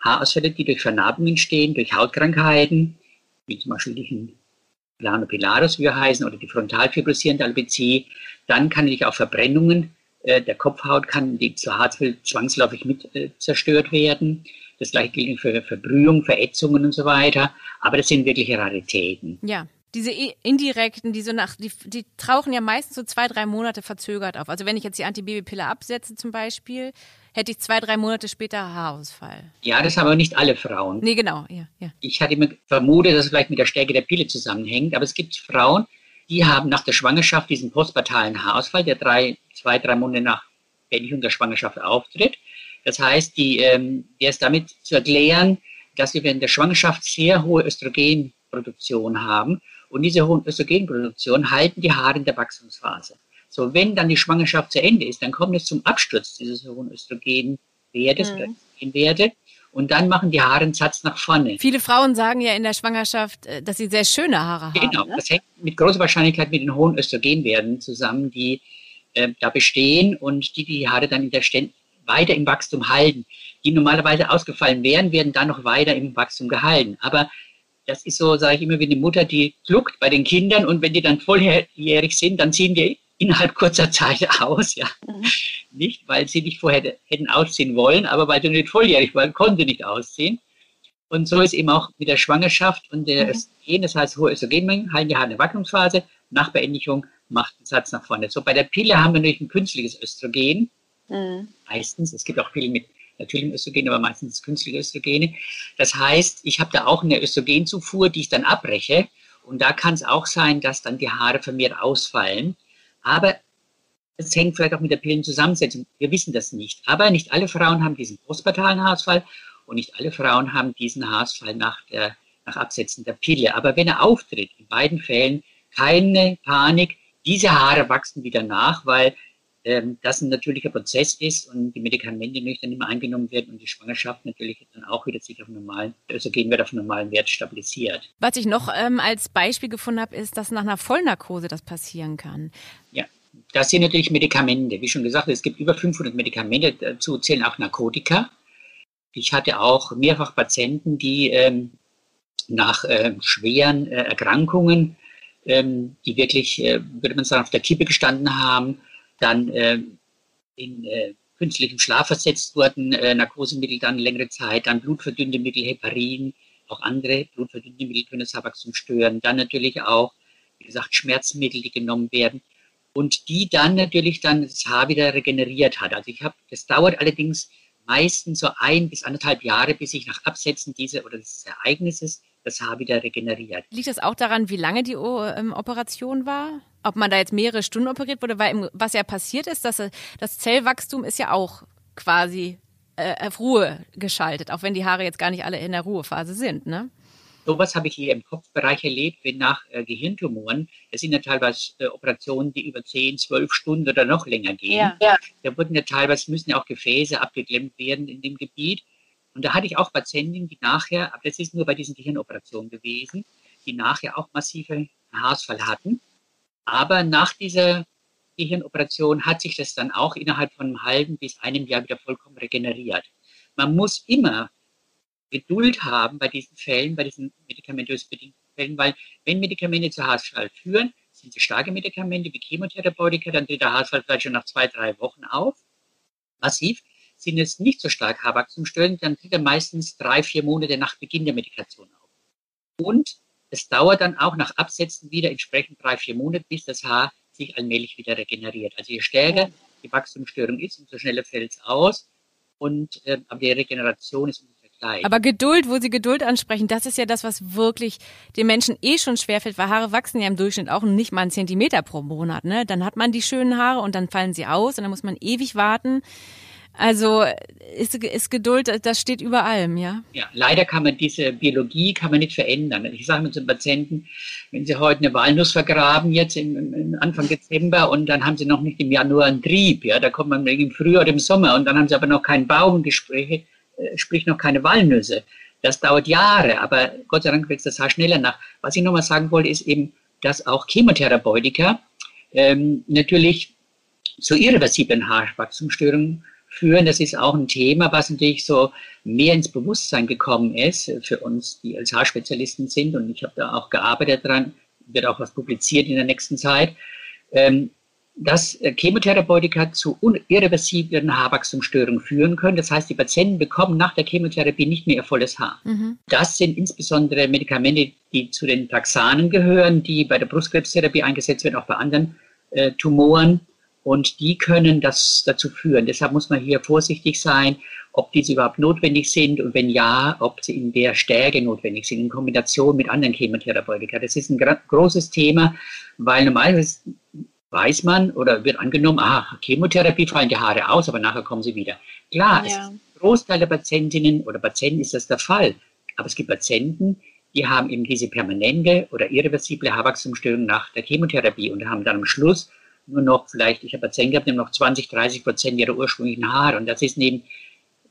D: Haarausfälle, die durch Vernarbungen entstehen, durch Hautkrankheiten, wie zum Beispiel die Planopilaris, wie wir heißen, oder die frontalfibrosierende Alopecie. Dann kann natürlich auch Verbrennungen äh, der Kopfhaut kann die zur Haarfell zwangsläufig mit äh, zerstört werden. Das gleiche gilt für Verbrühung, Verätzungen und so weiter. Aber das sind wirkliche Raritäten.
C: Ja. Diese indirekten, die so nach, die, die tauchen ja meistens so zwei, drei Monate verzögert auf. Also wenn ich jetzt die Antibabypille absetze zum Beispiel, hätte ich zwei, drei Monate später Haarausfall.
D: Ja, das haben aber nicht alle Frauen.
C: Nee, genau, ja, ja.
D: Ich hatte immer vermutet, dass es vielleicht mit der Stärke der Pille zusammenhängt, aber es gibt Frauen, die haben nach der Schwangerschaft diesen postpartalen Haarausfall, der drei, zwei, drei Monate nach Beendigung der Schwangerschaft auftritt. Das heißt, die, ähm, der ist damit zu erklären, dass wir während der Schwangerschaft sehr hohe Östrogenproduktion haben. Und diese hohe Östrogenproduktion halten die Haare in der Wachstumsphase. So, wenn dann die Schwangerschaft zu Ende ist, dann kommt es zum Absturz dieses hohen Östrogenwertes, mhm. Östrogenwerte. Und dann machen die Haare einen Satz nach vorne.
C: Viele Frauen sagen ja in der Schwangerschaft, äh, dass sie sehr schöne Haare haben.
D: Genau, ne? das hängt mit großer Wahrscheinlichkeit mit den hohen Östrogenwerten zusammen, die äh, da bestehen und die die Haare dann in der Ständ weiter im Wachstum halten. Die normalerweise ausgefallen wären, werden dann noch weiter im Wachstum gehalten. Aber das ist so, sage ich immer, wie eine Mutter, die gluckt bei den Kindern und wenn die dann volljährig sind, dann ziehen die innerhalb kurzer Zeit <laughs> aus, ja. Mhm. Nicht, weil sie nicht vorher hätten ausziehen wollen, aber weil sie nicht volljährig waren, konnten sie nicht ausziehen. Und so ist eben auch mit der Schwangerschaft und der mhm. Östrogen, das heißt hohe Östrogenmengen, halten die Haare in der Wachstumsphase, nach Beendigung macht den Satz nach vorne. So bei der Pille haben wir natürlich ein künstliches Östrogen, mhm. meistens. Es gibt auch Pillen mit natürlichem Östrogen, aber meistens künstliche Östrogene. Das heißt, ich habe da auch eine Östrogenzufuhr, die ich dann abbreche. Und da kann es auch sein, dass dann die Haare vermehrt ausfallen. Aber es hängt vielleicht auch mit der Pillenzusammensetzung. Wir wissen das nicht. Aber nicht alle Frauen haben diesen postpartalen Haarausfall und nicht alle Frauen haben diesen Haarausfall nach, der, nach Absetzen der Pille. Aber wenn er auftritt, in beiden Fällen keine Panik, diese Haare wachsen wieder nach, weil ähm, das ein natürlicher Prozess ist und die Medikamente nicht dann immer eingenommen werden und die Schwangerschaft natürlich dann auch wieder sich auf normalen, also Östrogenwert auf normalen Wert stabilisiert.
C: Was ich noch ähm, als Beispiel gefunden habe, ist, dass nach einer Vollnarkose das passieren kann.
D: Ja, das sind natürlich Medikamente. Wie schon gesagt, es gibt über 500 Medikamente, dazu zählen auch Narkotika. Ich hatte auch mehrfach Patienten, die ähm, nach äh, schweren äh, Erkrankungen, ähm, die wirklich, äh, würde man sagen, auf der Kippe gestanden haben, dann äh, in äh, künstlichem Schlaf versetzt wurden, äh, Narkosemittel dann längere Zeit, dann blutverdünnende Mittel, Heparin, auch andere blutverdünnende Mittel können das Haarwachstum stören. Dann natürlich auch, wie gesagt, Schmerzmittel, die genommen werden und die dann natürlich dann das Haar wieder regeneriert hat. Also ich habe, das dauert allerdings meistens so ein bis anderthalb Jahre, bis ich nach Absetzen dieser oder des Ereignisses das Haar wieder regeneriert.
C: Liegt das auch daran, wie lange die ähm, Operation war? Ob man da jetzt mehrere Stunden operiert wurde? Weil was ja passiert ist, dass das Zellwachstum ist ja auch quasi äh, auf Ruhe geschaltet, auch wenn die Haare jetzt gar nicht alle in der Ruhephase sind, ne?
D: Sowas habe ich hier im Kopfbereich erlebt, wenn nach äh, Gehirntumoren, das sind ja teilweise äh, Operationen, die über 10, 12 Stunden oder noch länger gehen. Ja, ja. Da wurden ja teilweise, müssen ja auch Gefäße abgeklemmt werden in dem Gebiet. Und da hatte ich auch Patientinnen, die nachher, aber das ist nur bei diesen Gehirnoperationen gewesen, die nachher auch massive Haarausfall hatten. Aber nach dieser Gehirnoperation hat sich das dann auch innerhalb von einem halben bis einem Jahr wieder vollkommen regeneriert. Man muss immer Geduld haben bei diesen Fällen, bei diesen medikamentös bedingten Fällen, weil wenn Medikamente zu Haarausfall führen, sind sie starke Medikamente wie Chemotherapeutika, dann tritt der Haarausfall vielleicht schon nach zwei, drei Wochen auf, massiv. Sind es nicht so stark Haarwachstumsstörend, dann tritt er meistens drei, vier Monate nach Beginn der Medikation auf. Und es dauert dann auch nach Absetzen wieder entsprechend drei, vier Monate, bis das Haar sich allmählich wieder regeneriert. Also je stärker die Wachstumsstörung ist, umso schneller fällt es aus. Und, äh, aber die Regeneration ist umso gleich.
C: Aber Geduld, wo Sie Geduld ansprechen, das ist ja das, was wirklich den Menschen eh schon schwerfällt, weil Haare wachsen ja im Durchschnitt auch nicht mal einen Zentimeter pro Monat. Ne? Dann hat man die schönen Haare und dann fallen sie aus und dann muss man ewig warten. Also ist, ist Geduld, das steht über allem, ja?
D: Ja, leider kann man diese Biologie kann man nicht verändern. Ich sage mit den Patienten, wenn Sie heute eine Walnuss vergraben, jetzt im, im, Anfang Dezember, und dann haben Sie noch nicht im Januar einen Trieb, ja, da kommt man im Frühjahr oder im Sommer, und dann haben Sie aber noch keinen Baumgespräche, äh, sprich noch keine Walnüsse. Das dauert Jahre, aber Gott sei Dank wächst das Haar schneller nach. Was ich nochmal sagen wollte, ist eben, dass auch Chemotherapeutika ähm, natürlich zu irreversiblen Haarwachstumsstörungen führen. Das ist auch ein Thema, was natürlich so mehr ins Bewusstsein gekommen ist für uns, die als Haarspezialisten sind. Und ich habe da auch gearbeitet dran, wird auch was publiziert in der nächsten Zeit. Ähm, dass äh, Chemotherapeutika zu irreversiblen Haarwachstumsstörungen führen können. Das heißt, die Patienten bekommen nach der Chemotherapie nicht mehr ihr volles Haar. Mhm. Das sind insbesondere Medikamente, die zu den Taxanen gehören, die bei der Brustkrebstherapie eingesetzt werden, auch bei anderen äh, Tumoren. Und die können das dazu führen. Deshalb muss man hier vorsichtig sein, ob diese überhaupt notwendig sind und wenn ja, ob sie in der Stärke notwendig sind, in Kombination mit anderen Chemotherapeutika. Das ist ein großes Thema, weil normalerweise weiß man oder wird angenommen, ah, Chemotherapie fallen die Haare aus, aber nachher kommen sie wieder. Klar, ja. ein Großteil der Patientinnen oder Patienten ist das der Fall. Aber es gibt Patienten, die haben eben diese permanente oder irreversible Haarwachstumsstörung nach der Chemotherapie und haben dann am Schluss nur noch vielleicht, ich habe Patienten gehabt, die haben noch 20, 30 Prozent ihrer ursprünglichen Haare. Und das ist neben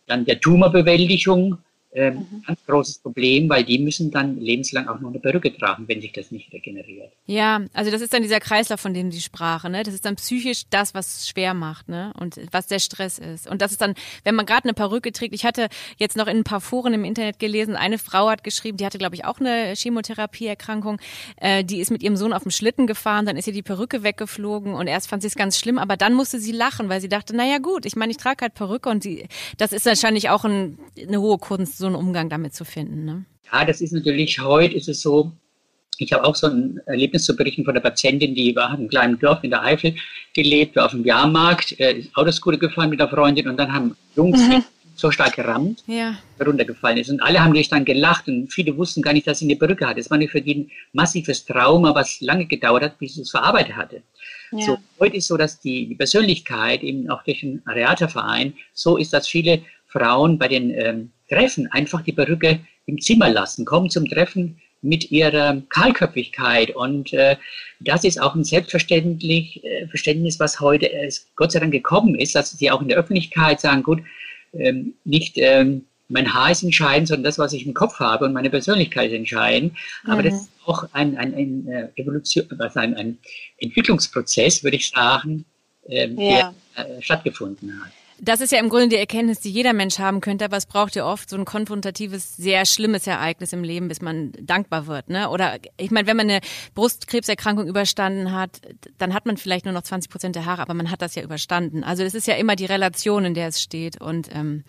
D: dann der Tumorbewältigung ähm, mhm. Ganz großes Problem, weil die müssen dann lebenslang auch noch eine Perücke tragen, wenn sich das nicht regeneriert.
C: Ja, also das ist dann dieser Kreislauf, von dem Sie sprachen. Ne? Das ist dann psychisch das, was es schwer macht ne? und was der Stress ist. Und das ist dann, wenn man gerade eine Perücke trägt. Ich hatte jetzt noch in ein paar Foren im Internet gelesen, eine Frau hat geschrieben, die hatte, glaube ich, auch eine Chemotherapieerkrankung. Äh, die ist mit ihrem Sohn auf dem Schlitten gefahren, dann ist ihr die Perücke weggeflogen und erst fand sie es ganz schlimm, aber dann musste sie lachen, weil sie dachte, naja gut, ich meine, ich trage halt Perücke und sie, das ist wahrscheinlich auch ein, eine hohe Kunst so einen Umgang damit zu finden. Ne?
D: Ja, das ist natürlich, heute ist es so, ich habe auch so ein Erlebnis zu berichten von der Patientin, die war in einem kleinen Dorf in der Eifel gelebt, war auf dem Jahrmarkt, äh, ist Autoscooter gefahren mit der Freundin und dann haben Jungs mhm. so stark gerammt, ja. runtergefallen ist. Und alle haben natürlich dann gelacht und viele wussten gar nicht, dass sie eine Brücke hatte. Es war für die ein massives Trauma, was lange gedauert hat, bis sie es verarbeitet hatte. Ja. So, heute ist so, dass die, die Persönlichkeit eben auch durch den Areata-Verein so ist, dass viele Frauen bei den ähm, Treffen einfach die Perücke im Zimmer lassen, kommen zum Treffen mit ihrer Kahlköpfigkeit. Und äh, das ist auch ein selbstverständlich äh, Verständnis, was heute äh, Gott sei Dank gekommen ist, dass sie auch in der Öffentlichkeit sagen, gut, ähm, nicht ähm, mein Haar ist entscheidend, sondern das, was ich im Kopf habe und meine Persönlichkeit ist entscheidend. Aber mhm. das ist auch ein, ein, ein, äh, Evolution, also ein, ein Entwicklungsprozess, würde ich sagen, äh, ja. der äh, stattgefunden hat.
C: Das ist ja im Grunde die Erkenntnis, die jeder Mensch haben könnte, aber es braucht ja oft so ein konfrontatives, sehr schlimmes Ereignis im Leben, bis man dankbar wird. Ne? Oder ich meine, wenn man eine Brustkrebserkrankung überstanden hat, dann hat man vielleicht nur noch 20 Prozent der Haare, aber man hat das ja überstanden. Also das ist ja immer die Relation, in der es steht. Und ähm,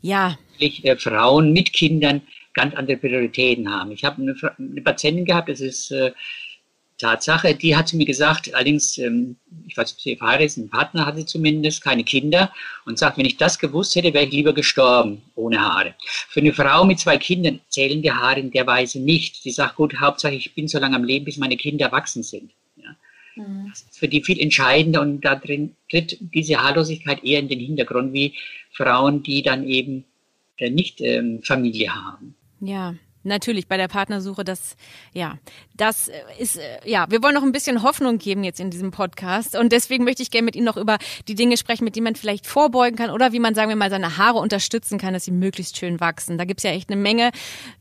C: ja.
D: Äh, Frauen mit Kindern ganz andere Prioritäten haben. Ich habe eine, eine Patientin gehabt, das ist äh, Tatsache, die hat zu mir gesagt, allerdings, ähm, ich weiß nicht, ob sie verheiratet ist, einen Partner hat sie zumindest, keine Kinder, und sagt, wenn ich das gewusst hätte, wäre ich lieber gestorben, ohne Haare. Für eine Frau mit zwei Kindern zählen die Haare in der Weise nicht. Sie sagt, gut, Hauptsache, ich bin so lange am Leben, bis meine Kinder erwachsen sind. Ja. Mhm. Das ist für die viel entscheidender und da drin tritt diese Haarlosigkeit eher in den Hintergrund, wie Frauen, die dann eben äh, nicht ähm, Familie haben.
C: Ja, Natürlich bei der Partnersuche, das ja, das ist äh, ja, wir wollen noch ein bisschen Hoffnung geben jetzt in diesem Podcast und deswegen möchte ich gerne mit Ihnen noch über die Dinge sprechen, mit denen man vielleicht vorbeugen kann oder wie man sagen wir mal seine Haare unterstützen kann, dass sie möglichst schön wachsen. Da gibt's ja echt eine Menge.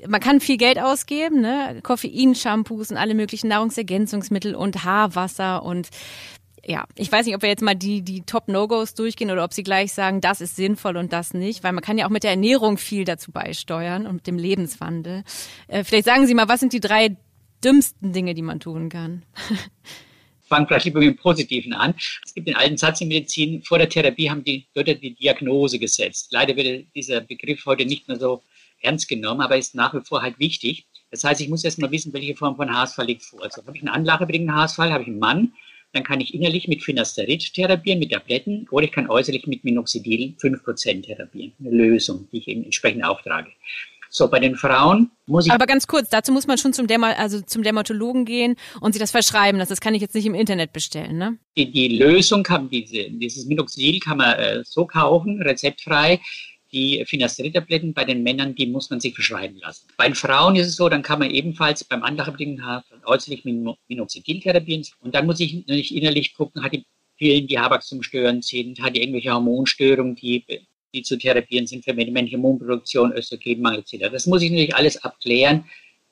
C: Man kann viel Geld ausgeben, ne? Koffein, Shampoos und alle möglichen Nahrungsergänzungsmittel und Haarwasser und ja, ich weiß nicht, ob wir jetzt mal die, die Top-No-Gos durchgehen oder ob Sie gleich sagen, das ist sinnvoll und das nicht, weil man kann ja auch mit der Ernährung viel dazu beisteuern und mit dem Lebenswandel. Äh, vielleicht sagen Sie mal, was sind die drei dümmsten Dinge, die man tun kann? <laughs>
D: fangen vielleicht lieber mit dem Positiven an. Es gibt den alten Satz in Medizin, vor der Therapie haben die Leute die Diagnose gesetzt. Leider wird dieser Begriff heute nicht mehr so ernst genommen, aber ist nach wie vor halt wichtig. Das heißt, ich muss erst mal wissen, welche Form von Haarausfall liegt vor. Also habe ich einen anlagebedingten Haarausfall, habe ich einen Mann, dann kann ich innerlich mit Finasterid therapieren, mit Tabletten, oder ich kann äußerlich mit Minoxidil 5% therapieren. Eine Lösung, die ich eben entsprechend auftrage. So, bei den Frauen muss ich.
C: Aber ganz kurz, dazu muss man schon zum, Derma also zum Dermatologen gehen und sich das verschreiben lassen. Das kann ich jetzt nicht im Internet bestellen, ne?
D: Die, die Lösung kann, diese, dieses Minoxidil kann man äh, so kaufen, rezeptfrei. Die Finasterid-Tabletten bei den Männern, die muss man sich verschreiben lassen. Bei den Frauen ist es so, dann kann man ebenfalls beim anderen äußerlich mit Minoxidil therapieren. Und dann muss ich natürlich innerlich gucken, hat die Pillen, die Haarwachstumsstörend sind, hat die irgendwelche Hormonstörungen, die, die zu therapieren sind für männliche Immunproduktion, Östrogenmangel etc. Das muss ich natürlich alles abklären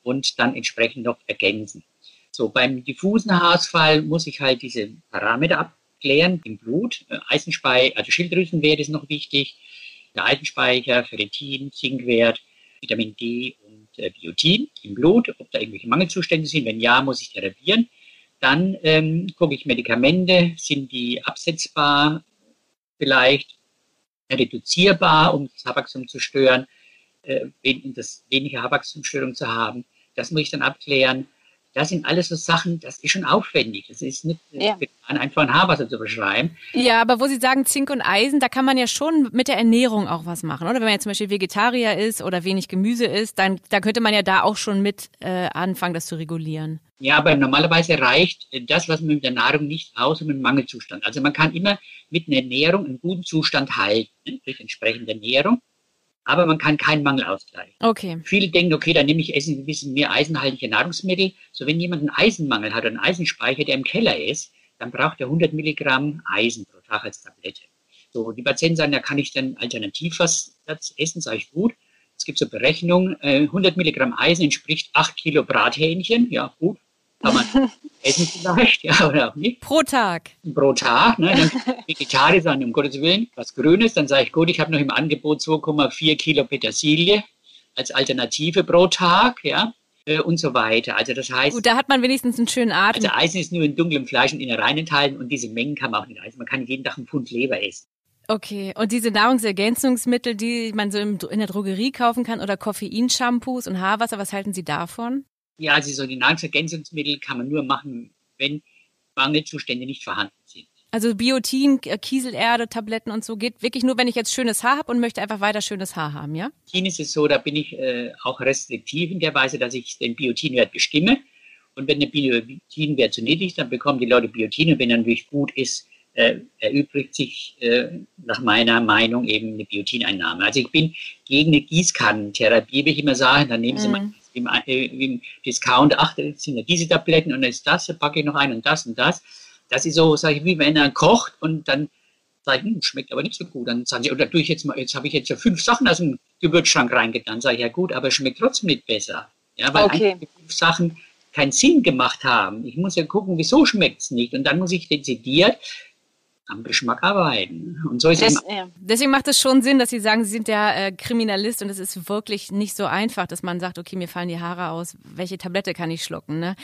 D: und dann entsprechend noch ergänzen. So, beim diffusen Haarausfall muss ich halt diese Parameter ab abklären im Blut. Äh, Eisenspeicher, also Schilddrüsenwert ist noch wichtig, der Ferritin, Zinkwert, Vitamin D und äh, Biotin im Blut, ob da irgendwelche Mangelzustände sind. Wenn ja, muss ich therapieren. Dann ähm, gucke ich Medikamente, sind die absetzbar vielleicht, reduzierbar, um das Haarwachstum zu stören, äh, das weniger Haarwachstumsstörung zu haben. Das muss ich dann abklären. Das sind alles so Sachen, das ist schon aufwendig. Das ist nicht ja. einfach ein Haarwasser zu beschreiben.
C: Ja, aber wo Sie sagen Zink und Eisen, da kann man ja schon mit der Ernährung auch was machen, oder? Wenn man jetzt zum Beispiel Vegetarier ist oder wenig Gemüse isst, dann da könnte man ja da auch schon mit äh, anfangen, das zu regulieren.
D: Ja, aber normalerweise reicht das, was man mit der Nahrung nicht aus, um einen Mangelzustand. Also man kann immer mit einer Ernährung einen guten Zustand halten, ne, durch entsprechende Ernährung aber man kann keinen Mangel ausgleichen.
C: Okay.
D: Viele denken, okay, dann nehme ich essen ein bisschen mehr eisenhaltige Nahrungsmittel. So, wenn jemand einen Eisenmangel hat oder einen Eisenspeicher, der im Keller ist, dann braucht er 100 Milligramm Eisen pro Tag als Tablette. So, die Patienten sagen, da kann ich dann alternativ was essen, sage ich gut. Es gibt so Berechnungen, 100 äh, Milligramm Eisen entspricht 8 Kilo Brathähnchen. Ja, gut, kann man essen vielleicht, <laughs> ja, oder auch nicht.
C: Pro Tag.
D: Pro Tag, ne? Dann <laughs> Vegetarier sagen, um Gottes Willen, was Grünes, dann sage ich, gut, ich habe noch im Angebot 2,4 Kilo Petersilie als Alternative pro Tag, ja, äh, und so weiter. Also das heißt.
C: Gut, da hat man wenigstens einen schönen Atem.
D: Also Eisen ist nur in dunklem Fleisch und Innereien enthalten und diese Mengen kann man auch nicht essen. Man kann jeden Tag einen Pfund Leber essen.
C: Okay, und diese Nahrungsergänzungsmittel, die man so in der Drogerie kaufen kann oder Koffeinshampoos und Haarwasser, was halten Sie davon?
D: Ja, also so die Nahrungsergänzungsmittel kann man nur machen, wenn Mangelzustände nicht vorhanden sind.
C: Also Biotin, äh, Kieselerde, Tabletten und so geht wirklich nur, wenn ich jetzt schönes Haar habe und möchte einfach weiter schönes Haar haben, ja?
D: Biotin ist es so, da bin ich äh, auch restriktiv in der Weise, dass ich den Biotinwert bestimme. Und wenn der Biotinwert zu niedrig ist, dann bekommen die Leute Biotin. Und wenn er natürlich gut ist, äh, erübrigt sich äh, nach meiner Meinung eben eine Biotineinnahme. Also ich bin gegen eine Gießkannentherapie, wie ich immer sage. Dann nehmen Sie mm. mal im, äh, im Discount, ach, das sind ja diese Tabletten und dann ist das, dann packe ich noch ein und das und das. Das ist so, sage ich, wie wenn er kocht und dann sage ich, hm, schmeckt aber nicht so gut. Dann sagen sie, oder tue ich jetzt mal, jetzt habe ich jetzt ja fünf Sachen aus dem Gewürzschrank reingetan. Sage ich, ja gut, aber schmeckt trotzdem nicht besser. Ja, weil okay. fünf Sachen keinen Sinn gemacht haben. Ich muss ja gucken, wieso schmeckt es nicht. Und dann muss ich dezidiert am Geschmack arbeiten. Und so ist
C: das, ja. Deswegen macht es schon Sinn, dass Sie sagen, Sie sind ja äh, Kriminalist und es ist wirklich nicht so einfach, dass man sagt, okay, mir fallen die Haare aus, welche Tablette kann ich schlucken? Ne?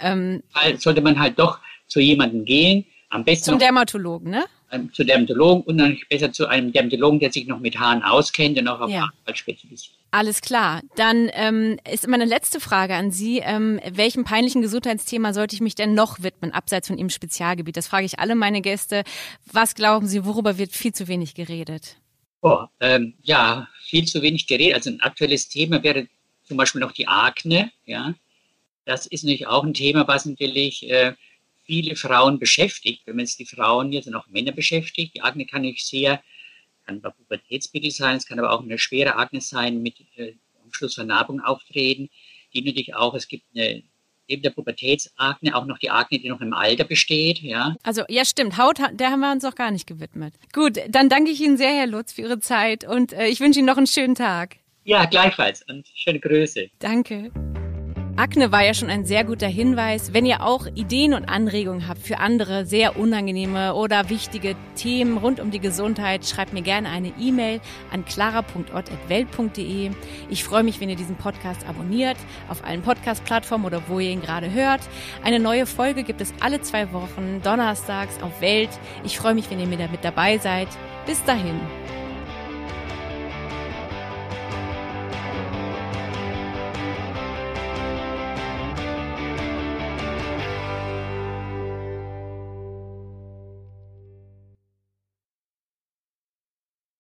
D: Ähm, sollte man halt doch zu jemandem gehen, am besten
C: zum Dermatologen, ne?
D: Ähm, zu Dermatologen und dann besser zu einem Dermatologen, der sich noch mit Haaren auskennt und auch auf ja. Haare spezialisiert.
C: Alles klar. Dann ähm, ist meine letzte Frage an Sie. Ähm, welchem peinlichen Gesundheitsthema sollte ich mich denn noch widmen, abseits von Ihrem Spezialgebiet? Das frage ich alle meine Gäste. Was glauben Sie, worüber wird viel zu wenig geredet?
D: Oh, ähm, ja, viel zu wenig geredet. Also ein aktuelles Thema wäre zum Beispiel noch die Akne. Ja, das ist natürlich auch ein Thema, was natürlich äh, viele Frauen beschäftigt. Wenn man jetzt die Frauen jetzt und auch Männer beschäftigt, die Akne kann ich sehr kann bei Pubertätsmittel sein, es kann aber auch eine schwere Akne sein mit äh, Umschlussvernarbung auftreten, die natürlich auch, es gibt eine neben der Pubertätsakne auch noch die Akne, die noch im Alter besteht, ja.
C: Also ja, stimmt. Haut, der haben wir uns auch gar nicht gewidmet. Gut, dann danke ich Ihnen sehr, Herr Lutz, für Ihre Zeit und äh, ich wünsche Ihnen noch einen schönen Tag.
D: Ja, gleichfalls und schöne Grüße.
C: Danke. Akne war ja schon ein sehr guter Hinweis. Wenn ihr auch Ideen und Anregungen habt für andere sehr unangenehme oder wichtige Themen rund um die Gesundheit, schreibt mir gerne eine E-Mail an clara.ott.welt.de. Ich freue mich, wenn ihr diesen Podcast abonniert auf allen Podcast-Plattformen oder wo ihr ihn gerade hört. Eine neue Folge gibt es alle zwei Wochen, donnerstags auf Welt. Ich freue mich, wenn ihr mir damit dabei seid. Bis dahin.